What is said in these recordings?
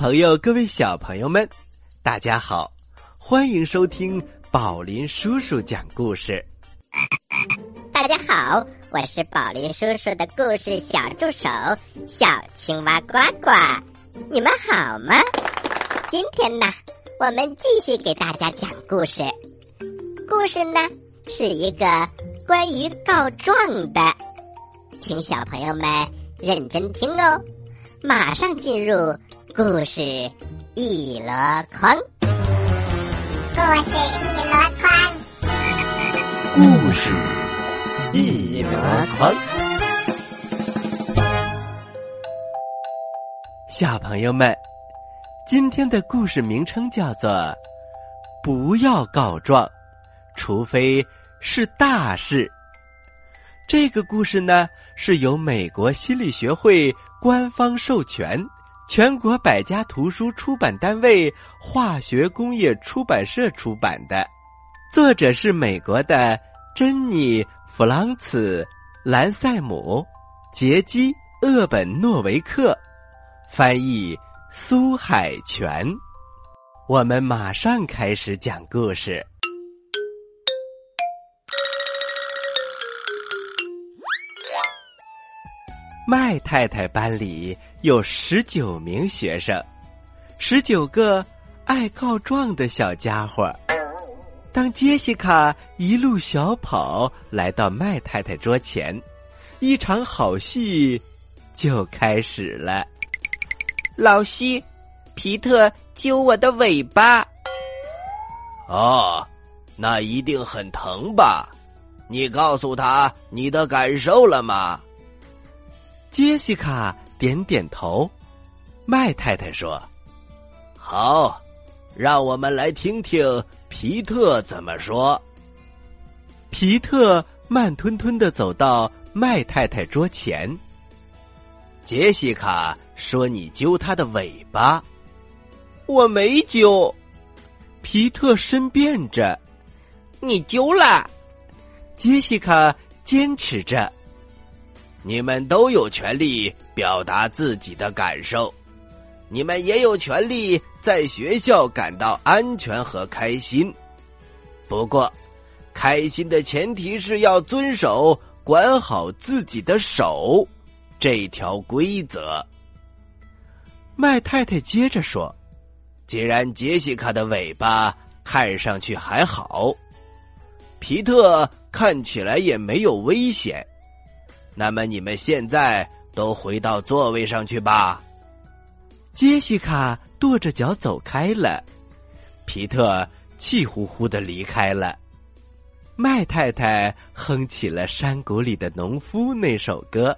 朋友，各位小朋友们，大家好，欢迎收听宝林叔叔讲故事。大家好，我是宝林叔叔的故事小助手小青蛙呱呱，你们好吗？今天呢，我们继续给大家讲故事。故事呢是一个关于告状的，请小朋友们认真听哦。马上进入故事一箩筐。故事一箩筐，故事一箩筐，小朋友们，今天的故事名称叫做《不要告状》。除非是大事。这个故事呢，是由美国心理学会官方授权，全国百家图书出版单位化学工业出版社出版的，作者是美国的珍妮·弗朗茨·兰塞姆，杰基·厄本诺维克，翻译苏海泉。我们马上开始讲故事。麦太太班里有十九名学生，十九个爱告状的小家伙。当杰西卡一路小跑来到麦太太桌前，一场好戏就开始了。老西，皮特揪我的尾巴。哦，那一定很疼吧？你告诉他你的感受了吗？杰西卡点点头，麦太太说：“好，让我们来听听皮特怎么说。”皮特慢吞吞的走到麦太太桌前。杰西卡说：“你揪他的尾巴。”我没揪。皮特申辩着：“你揪了。”杰西卡坚持着。你们都有权利表达自己的感受，你们也有权利在学校感到安全和开心。不过，开心的前提是要遵守“管好自己的手”这条规则。麦太太接着说：“既然杰西卡的尾巴看上去还好，皮特看起来也没有危险。”那么你们现在都回到座位上去吧。杰西卡跺着脚走开了，皮特气呼呼的离开了。麦太太哼起了《山谷里的农夫》那首歌。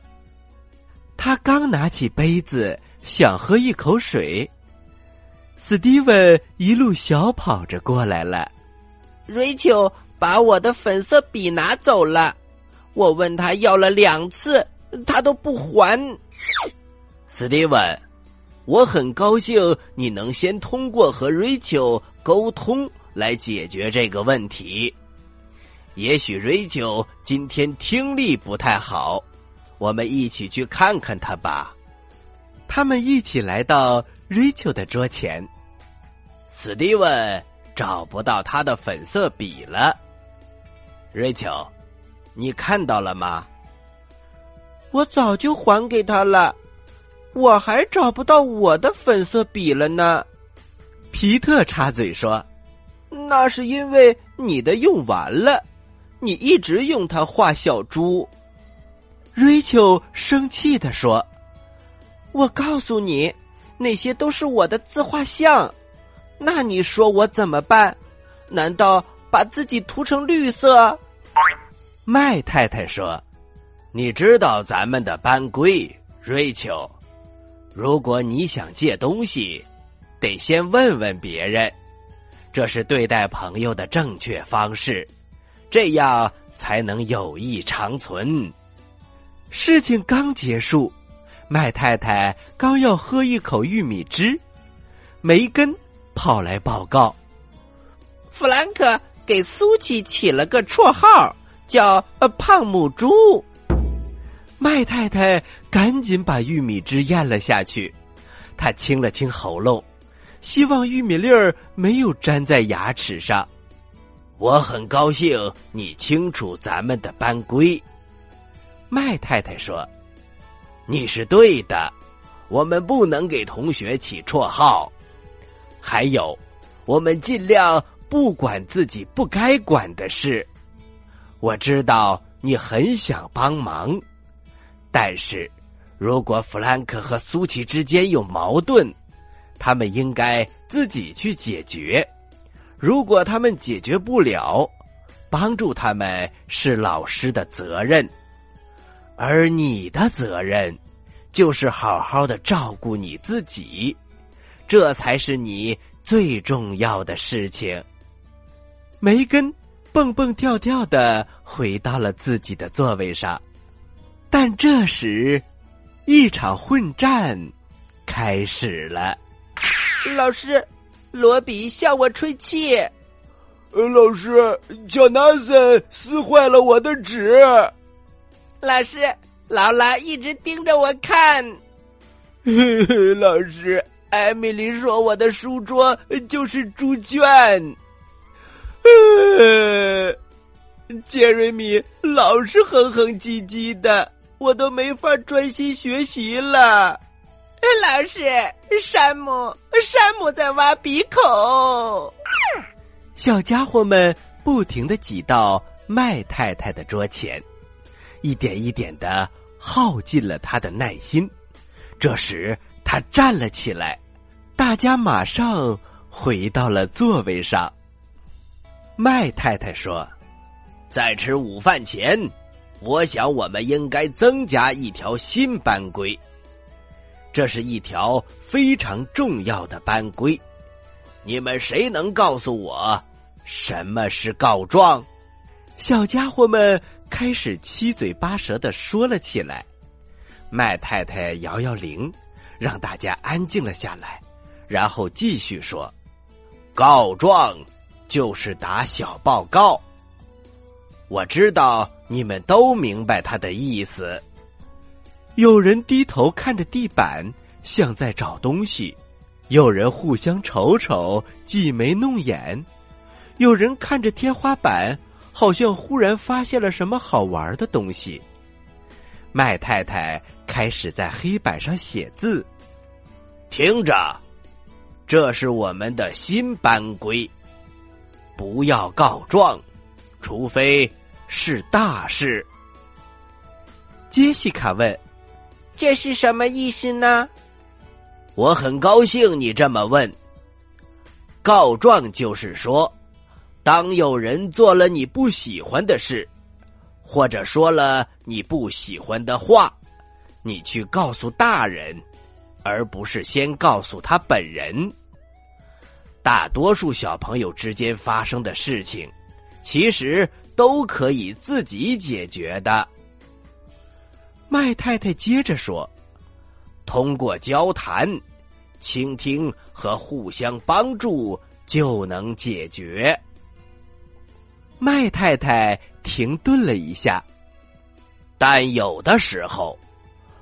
他刚拿起杯子想喝一口水，史蒂文一路小跑着过来了。瑞秋把我的粉色笔拿走了。我问他要了两次，他都不还。史蒂文，我很高兴你能先通过和瑞秋沟通来解决这个问题。也许瑞秋今天听力不太好，我们一起去看看他吧。他们一起来到瑞秋的桌前。史蒂文找不到他的粉色笔了。瑞秋。你看到了吗？我早就还给他了，我还找不到我的粉色笔了呢。皮特插嘴说：“那是因为你的用完了，你一直用它画小猪。”瑞秋生气的说：“我告诉你，那些都是我的自画像，那你说我怎么办？难道把自己涂成绿色？”麦太太说：“你知道咱们的班规，瑞秋。如果你想借东西，得先问问别人，这是对待朋友的正确方式，这样才能友谊长存。”事情刚结束，麦太太刚要喝一口玉米汁，梅根跑来报告：“弗兰克给苏琪起了个绰号。”叫呃胖母猪，麦太太赶紧把玉米汁咽了下去。他清了清喉咙，希望玉米粒儿没有粘在牙齿上。我很高兴你清楚咱们的班规。麦太太说：“你是对的，我们不能给同学起绰号。还有，我们尽量不管自己不该管的事。我知道你很想帮忙，但是如果弗兰克和苏琪之间有矛盾，他们应该自己去解决。”如果他们解决不了，帮助他们是老师的责任，而你的责任就是好好的照顾你自己，这才是你最重要的事情。梅根蹦蹦跳跳的回到了自己的座位上，但这时，一场混战开始了。老师。罗比向我吹气，呃，老师，乔纳森撕坏了我的纸。老师，劳拉一直盯着我看。嘿嘿，老师，艾米丽说我的书桌就是猪圈。呃，杰瑞米老是哼哼唧唧的，我都没法专心学习了。老师，山姆，山姆在挖鼻孔。小家伙们不停的挤到麦太太的桌前，一点一点的耗尽了他的耐心。这时，他站了起来，大家马上回到了座位上。麦太太说：“在吃午饭前，我想我们应该增加一条新班规。”这是一条非常重要的班规，你们谁能告诉我什么是告状？小家伙们开始七嘴八舌的说了起来。麦太太摇摇铃，让大家安静了下来，然后继续说：“告状就是打小报告。我知道你们都明白他的意思。”有人低头看着地板，像在找东西；有人互相瞅瞅，挤眉弄眼；有人看着天花板，好像忽然发现了什么好玩的东西。麦太太开始在黑板上写字。听着，这是我们的新班规：不要告状，除非是大事。杰西卡问。这是什么意思呢？我很高兴你这么问。告状就是说，当有人做了你不喜欢的事，或者说了你不喜欢的话，你去告诉大人，而不是先告诉他本人。大多数小朋友之间发生的事情，其实都可以自己解决的。麦太太接着说：“通过交谈、倾听和互相帮助，就能解决。”麦太太停顿了一下，但有的时候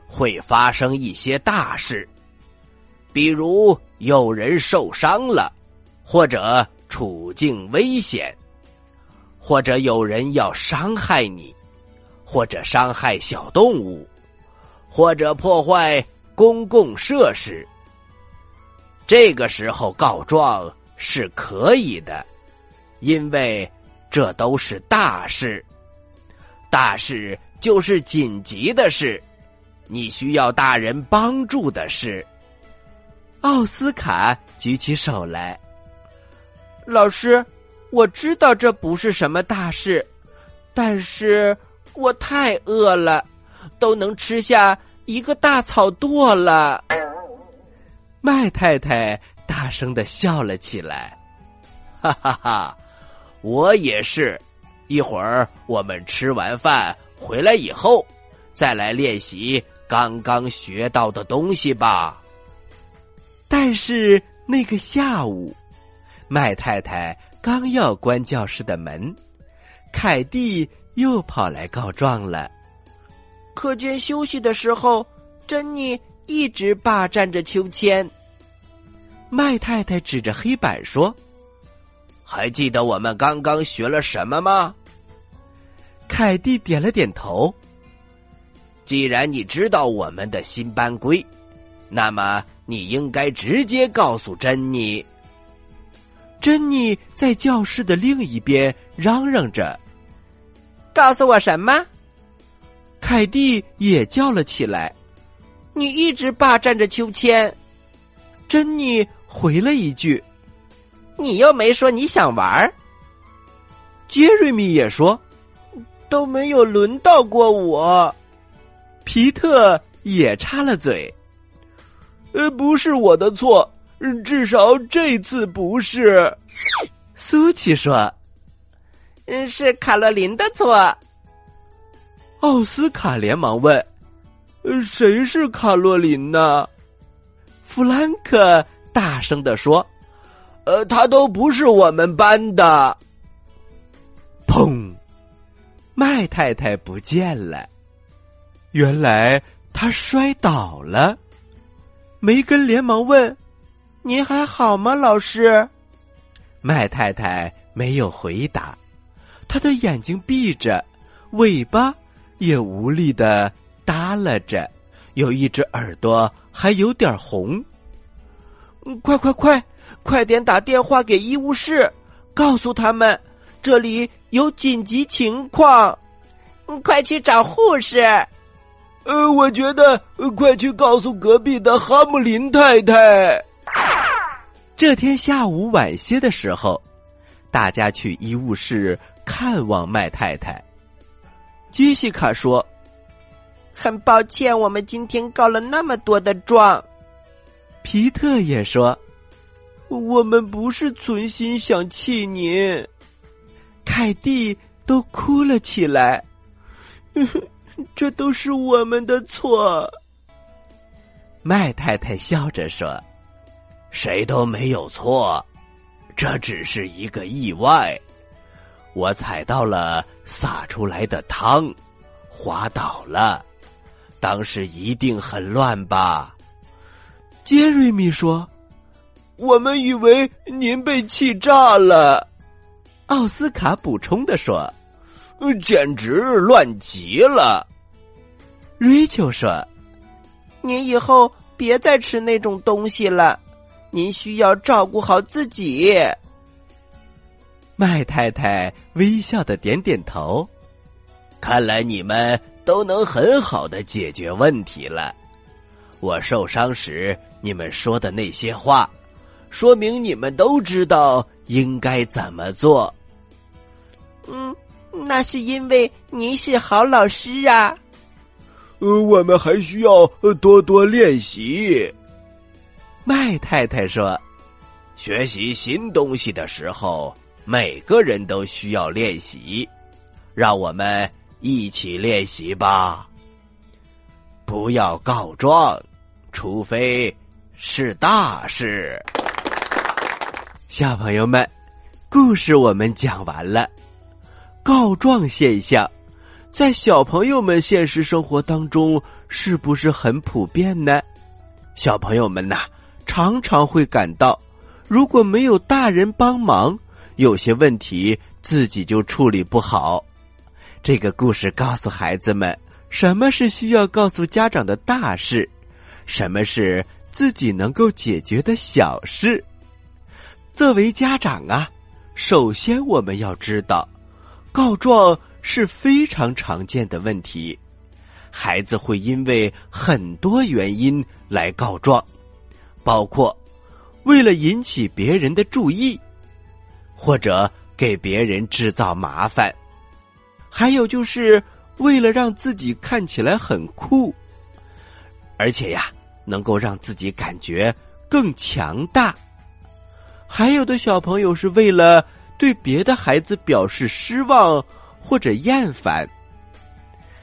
会发生一些大事，比如有人受伤了，或者处境危险，或者有人要伤害你。或者伤害小动物，或者破坏公共设施，这个时候告状是可以的，因为这都是大事。大事就是紧急的事，你需要大人帮助的事。奥斯卡举起手来，老师，我知道这不是什么大事，但是。我太饿了，都能吃下一个大草垛了。麦太太大声的笑了起来，哈哈哈！我也是。一会儿我们吃完饭回来以后，再来练习刚刚学到的东西吧。但是那个下午，麦太太刚要关教室的门，凯蒂。又跑来告状了。课间休息的时候，珍妮一直霸占着秋千。麦太太指着黑板说：“还记得我们刚刚学了什么吗？”凯蒂点了点头。既然你知道我们的新班规，那么你应该直接告诉珍妮。珍妮在教室的另一边嚷嚷着：“告诉我什么？”凯蒂也叫了起来：“你一直霸占着秋千。”珍妮回了一句：“你又没说你想玩。”杰瑞米也说：“都没有轮到过我。”皮特也插了嘴：“呃，不是我的错。”至少这次不是，苏琪说：“嗯，是卡洛琳的错。”奥斯卡连忙问：“呃，谁是卡洛琳呢？”弗兰克大声的说：“呃，他都不是我们班的。”砰！麦太太不见了，原来他摔倒了。梅根连忙问。您还好吗，老师？麦太太没有回答，她的眼睛闭着，尾巴也无力的耷拉着，有一只耳朵还有点红。快快快，快点打电话给医务室，告诉他们这里有紧急情况，快去找护士。呃，我觉得快去告诉隔壁的哈姆林太太。这天下午晚些的时候，大家去医务室看望麦太太。杰西卡说：“很抱歉，我们今天告了那么多的状。”皮特也说：“我们不是存心想气您。”凯蒂都哭了起来：“ 这都是我们的错。”麦太太笑着说。谁都没有错，这只是一个意外。我踩到了洒出来的汤，滑倒了。当时一定很乱吧？杰瑞米说：“我们以为您被气炸了。”奥斯卡补充的说：“简直乱极了。”瑞秋说：“您以后别再吃那种东西了。”您需要照顾好自己。麦太太微笑的点点头。看来你们都能很好的解决问题了。我受伤时你们说的那些话，说明你们都知道应该怎么做。嗯，那是因为您是好老师啊。呃，我们还需要多多练习。麦太太说：“学习新东西的时候，每个人都需要练习。让我们一起练习吧。不要告状，除非是大事。”小朋友们，故事我们讲完了。告状现象在小朋友们现实生活当中是不是很普遍呢？小朋友们呐。常常会感到，如果没有大人帮忙，有些问题自己就处理不好。这个故事告诉孩子们，什么是需要告诉家长的大事，什么是自己能够解决的小事。作为家长啊，首先我们要知道，告状是非常常见的问题，孩子会因为很多原因来告状。包括为了引起别人的注意，或者给别人制造麻烦，还有就是为了让自己看起来很酷，而且呀，能够让自己感觉更强大。还有的小朋友是为了对别的孩子表示失望或者厌烦，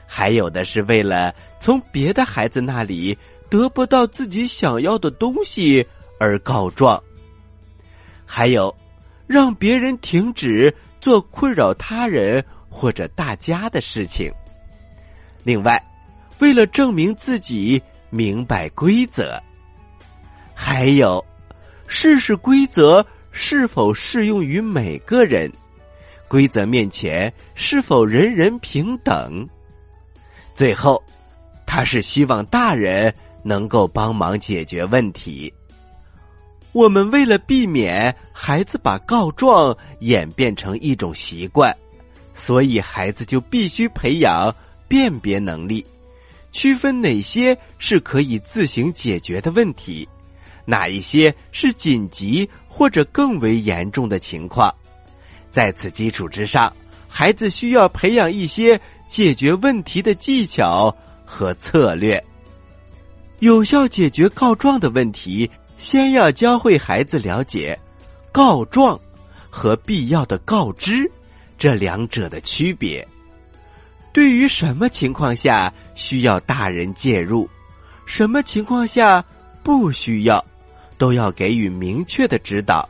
还有的是为了从别的孩子那里。得不到自己想要的东西而告状，还有让别人停止做困扰他人或者大家的事情。另外，为了证明自己明白规则。还有，试试规则是否适用于每个人，规则面前是否人人平等。最后，他是希望大人能够帮忙解决问题。我们为了避免孩子把告状演变成一种习惯，所以孩子就必须培养辨别能力，区分哪些是可以自行解决的问题，哪一些是紧急或者更为严重的情况。在此基础之上，孩子需要培养一些解决问题的技巧和策略，有效解决告状的问题。先要教会孩子了解告状和必要的告知这两者的区别。对于什么情况下需要大人介入，什么情况下不需要，都要给予明确的指导。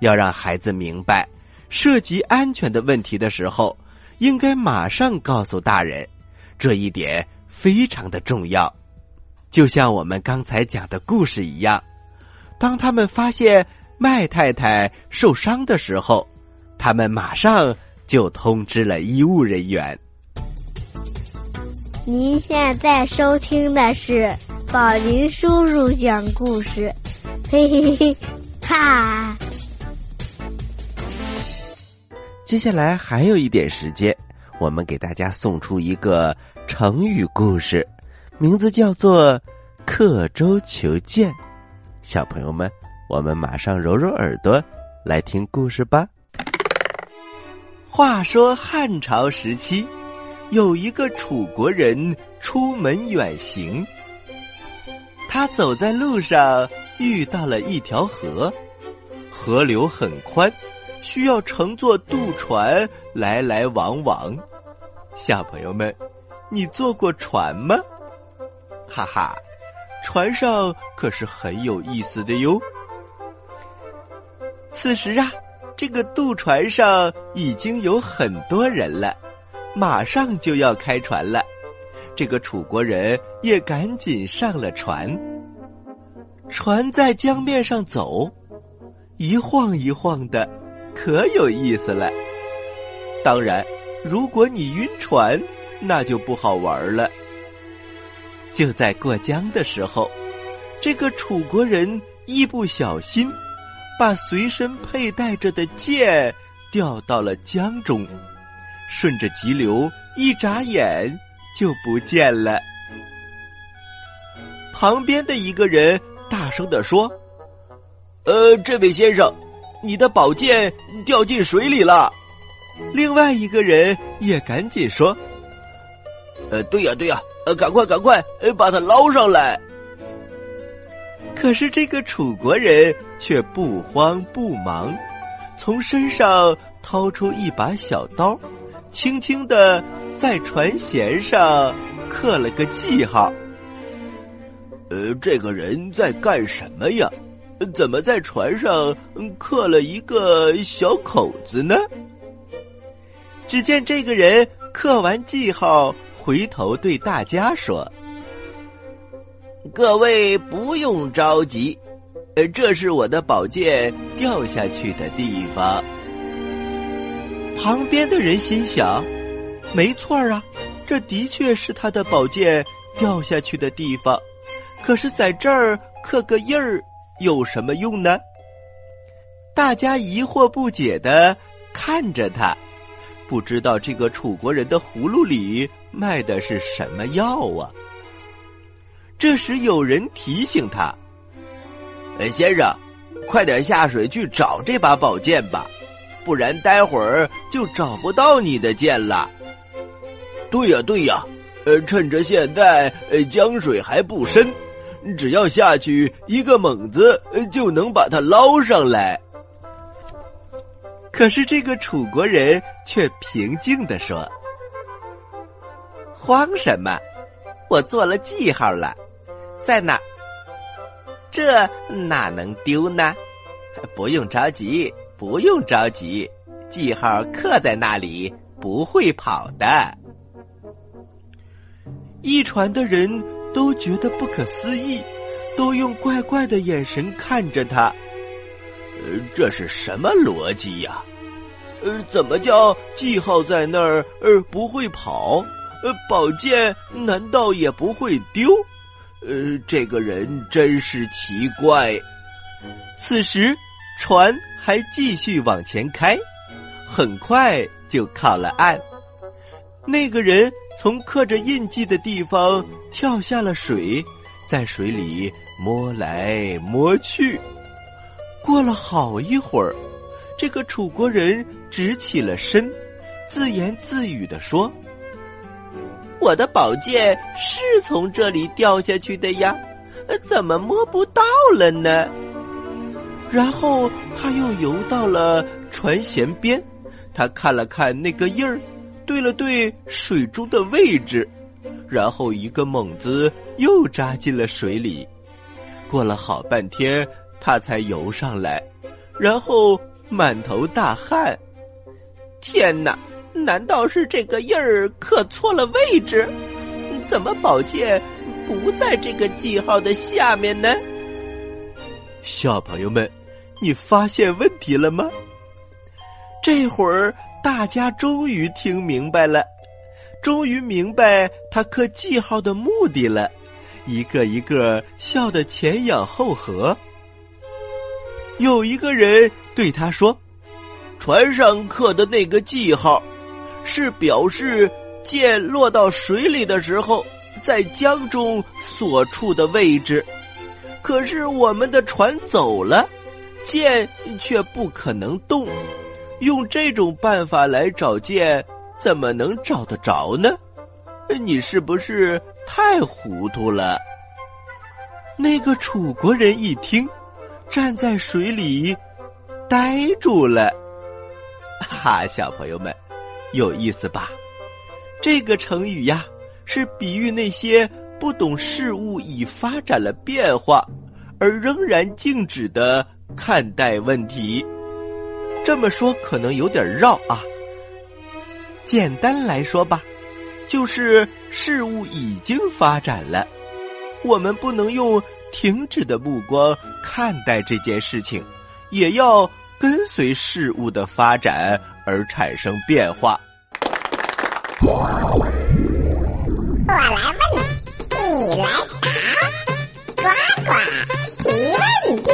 要让孩子明白，涉及安全的问题的时候，应该马上告诉大人，这一点非常的重要。就像我们刚才讲的故事一样。当他们发现麦太太受伤的时候，他们马上就通知了医务人员。您现在收听的是宝林叔叔讲故事，嘿嘿嘿，哈！接下来还有一点时间，我们给大家送出一个成语故事，名字叫做“刻舟求剑”。小朋友们，我们马上揉揉耳朵，来听故事吧。话说汉朝时期，有一个楚国人出门远行，他走在路上遇到了一条河，河流很宽，需要乘坐渡船来来往往。小朋友们，你坐过船吗？哈哈。船上可是很有意思的哟。此时啊，这个渡船上已经有很多人了，马上就要开船了。这个楚国人也赶紧上了船。船在江面上走，一晃一晃的，可有意思了。当然，如果你晕船，那就不好玩了。就在过江的时候，这个楚国人一不小心，把随身佩戴着的剑掉到了江中，顺着急流一眨眼就不见了。旁边的一个人大声的说：“呃，这位先生，你的宝剑掉进水里了。”另外一个人也赶紧说：“呃，对呀，对呀。”呃，赶快，赶快，呃，把它捞上来！可是这个楚国人却不慌不忙，从身上掏出一把小刀，轻轻的在船舷上刻了个记号。呃，这个人在干什么呀？怎么在船上刻了一个小口子呢？只见这个人刻完记号。回头对大家说：“各位不用着急，呃，这是我的宝剑掉下去的地方。”旁边的人心想：“没错啊，这的确是他的宝剑掉下去的地方。可是，在这儿刻个印儿有什么用呢？”大家疑惑不解的看着他。不知道这个楚国人的葫芦里卖的是什么药啊？这时有人提醒他：“哎，先生，快点下水去找这把宝剑吧，不然待会儿就找不到你的剑了。”对呀，对呀，呃，趁着现在呃江水还不深，只要下去一个猛子，就能把它捞上来。可是这个楚国人却平静的说：“慌什么？我做了记号了，在哪？这哪能丢呢？不用着急，不用着急，记号刻在那里，不会跑的。”一船的人都觉得不可思议，都用怪怪的眼神看着他。呃，这是什么逻辑呀？呃，怎么叫记号在那儿，呃不会跑？呃，宝剑难道也不会丢？呃，这个人真是奇怪。此时，船还继续往前开，很快就靠了岸。那个人从刻着印记的地方跳下了水，在水里摸来摸去。过了好一会儿，这个楚国人直起了身，自言自语的说：“我的宝剑是从这里掉下去的呀，怎么摸不到了呢？”然后他又游到了船舷边，他看了看那个印儿，对了对水中的位置，然后一个猛子又扎进了水里。过了好半天。他才游上来，然后满头大汗。天哪！难道是这个印儿刻错了位置？怎么宝剑不在这个记号的下面呢？小朋友们，你发现问题了吗？这会儿大家终于听明白了，终于明白他刻记号的目的了，一个一个笑得前仰后合。有一个人对他说：“船上刻的那个记号，是表示剑落到水里的时候，在江中所处的位置。可是我们的船走了，剑却不可能动。用这种办法来找剑，怎么能找得着呢？你是不是太糊涂了？”那个楚国人一听。站在水里，呆住了。哈，小朋友们，有意思吧？这个成语呀，是比喻那些不懂事物已发展了变化，而仍然静止的看待问题。这么说可能有点绕啊。简单来说吧，就是事物已经发展了，我们不能用。停止的目光看待这件事情，也要跟随事物的发展而产生变化。我来问，你你来答，呱呱提问题。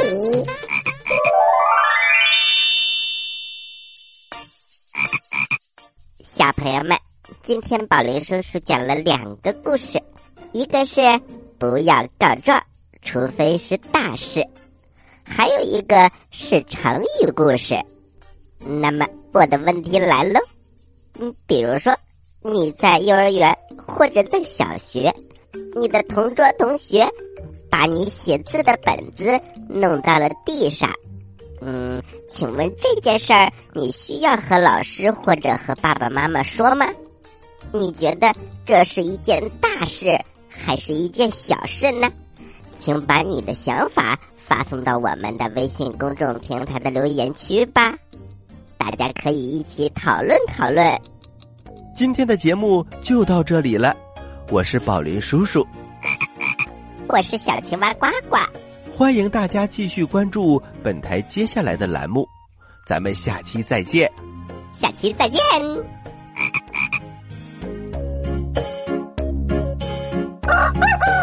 小朋友们，今天宝林叔叔讲了两个故事，一个是不要告状。除非是大事，还有一个是成语故事。那么我的问题来了，嗯，比如说你在幼儿园或者在小学，你的同桌同学把你写字的本子弄到了地上，嗯，请问这件事儿你需要和老师或者和爸爸妈妈说吗？你觉得这是一件大事还是一件小事呢？请把你的想法发送到我们的微信公众平台的留言区吧，大家可以一起讨论讨论。今天的节目就到这里了，我是宝林叔叔，我是小青蛙呱呱，欢迎大家继续关注本台接下来的栏目，咱们下期再见。下期再见。